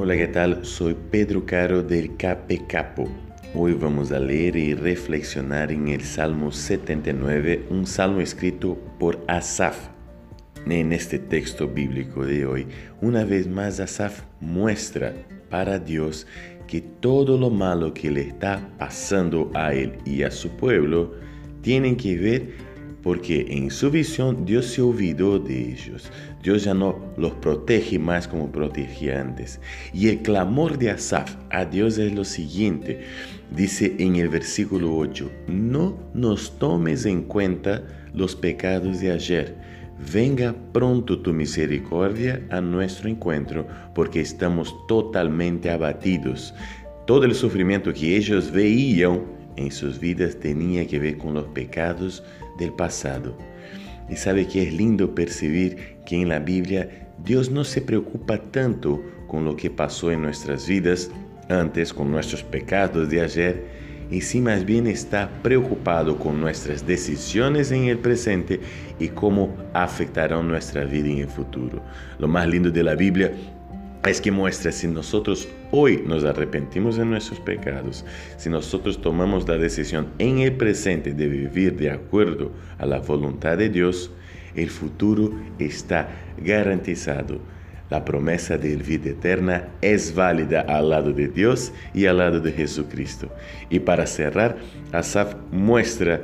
Hola, ¿qué tal? Soy Pedro Caro del Cape Capo. Hoy vamos a leer y reflexionar en el Salmo 79, un salmo escrito por Asaf. En este texto bíblico de hoy, una vez más Asaf muestra para Dios que todo lo malo que le está pasando a él y a su pueblo tienen que ver porque en su visión Dios se olvidó de ellos. Dios ya no los protege más como protegía antes. Y el clamor de Asaf a Dios es lo siguiente. Dice en el versículo 8, no nos tomes en cuenta los pecados de ayer. Venga pronto tu misericordia a nuestro encuentro, porque estamos totalmente abatidos. Todo el sufrimiento que ellos veían en sus vidas tenía que ver con los pecados del pasado. Y sabe que es lindo percibir que en la Biblia Dios no se preocupa tanto con lo que pasó en nuestras vidas antes, con nuestros pecados de ayer, y sí más bien está preocupado con nuestras decisiones en el presente y cómo afectarán nuestra vida en el futuro. Lo más lindo de la Biblia es que muestra si nosotros hoy nos arrepentimos de nuestros pecados, si nosotros tomamos la decisión en el presente de vivir de acuerdo a la voluntad de Dios, el futuro está garantizado. La promesa de vida eterna es válida al lado de Dios y al lado de Jesucristo. Y para cerrar, Asaf muestra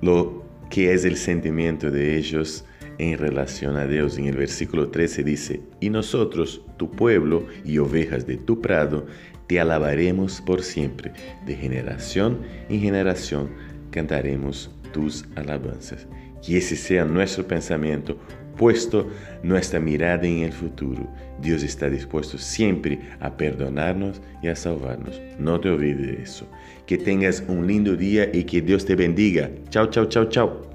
lo que es el sentimiento de ellos en relación a Dios. En el versículo 13 dice, y nosotros, tu pueblo y ovejas de tu prado, te alabaremos por siempre. De generación en generación cantaremos tus alabanzas. Que ese sea nuestro pensamiento, puesto nuestra mirada en el futuro. Dios está dispuesto siempre a perdonarnos y a salvarnos. No te olvides de eso. Que tengas un lindo día y que Dios te bendiga. Chao, chao, chao, chao.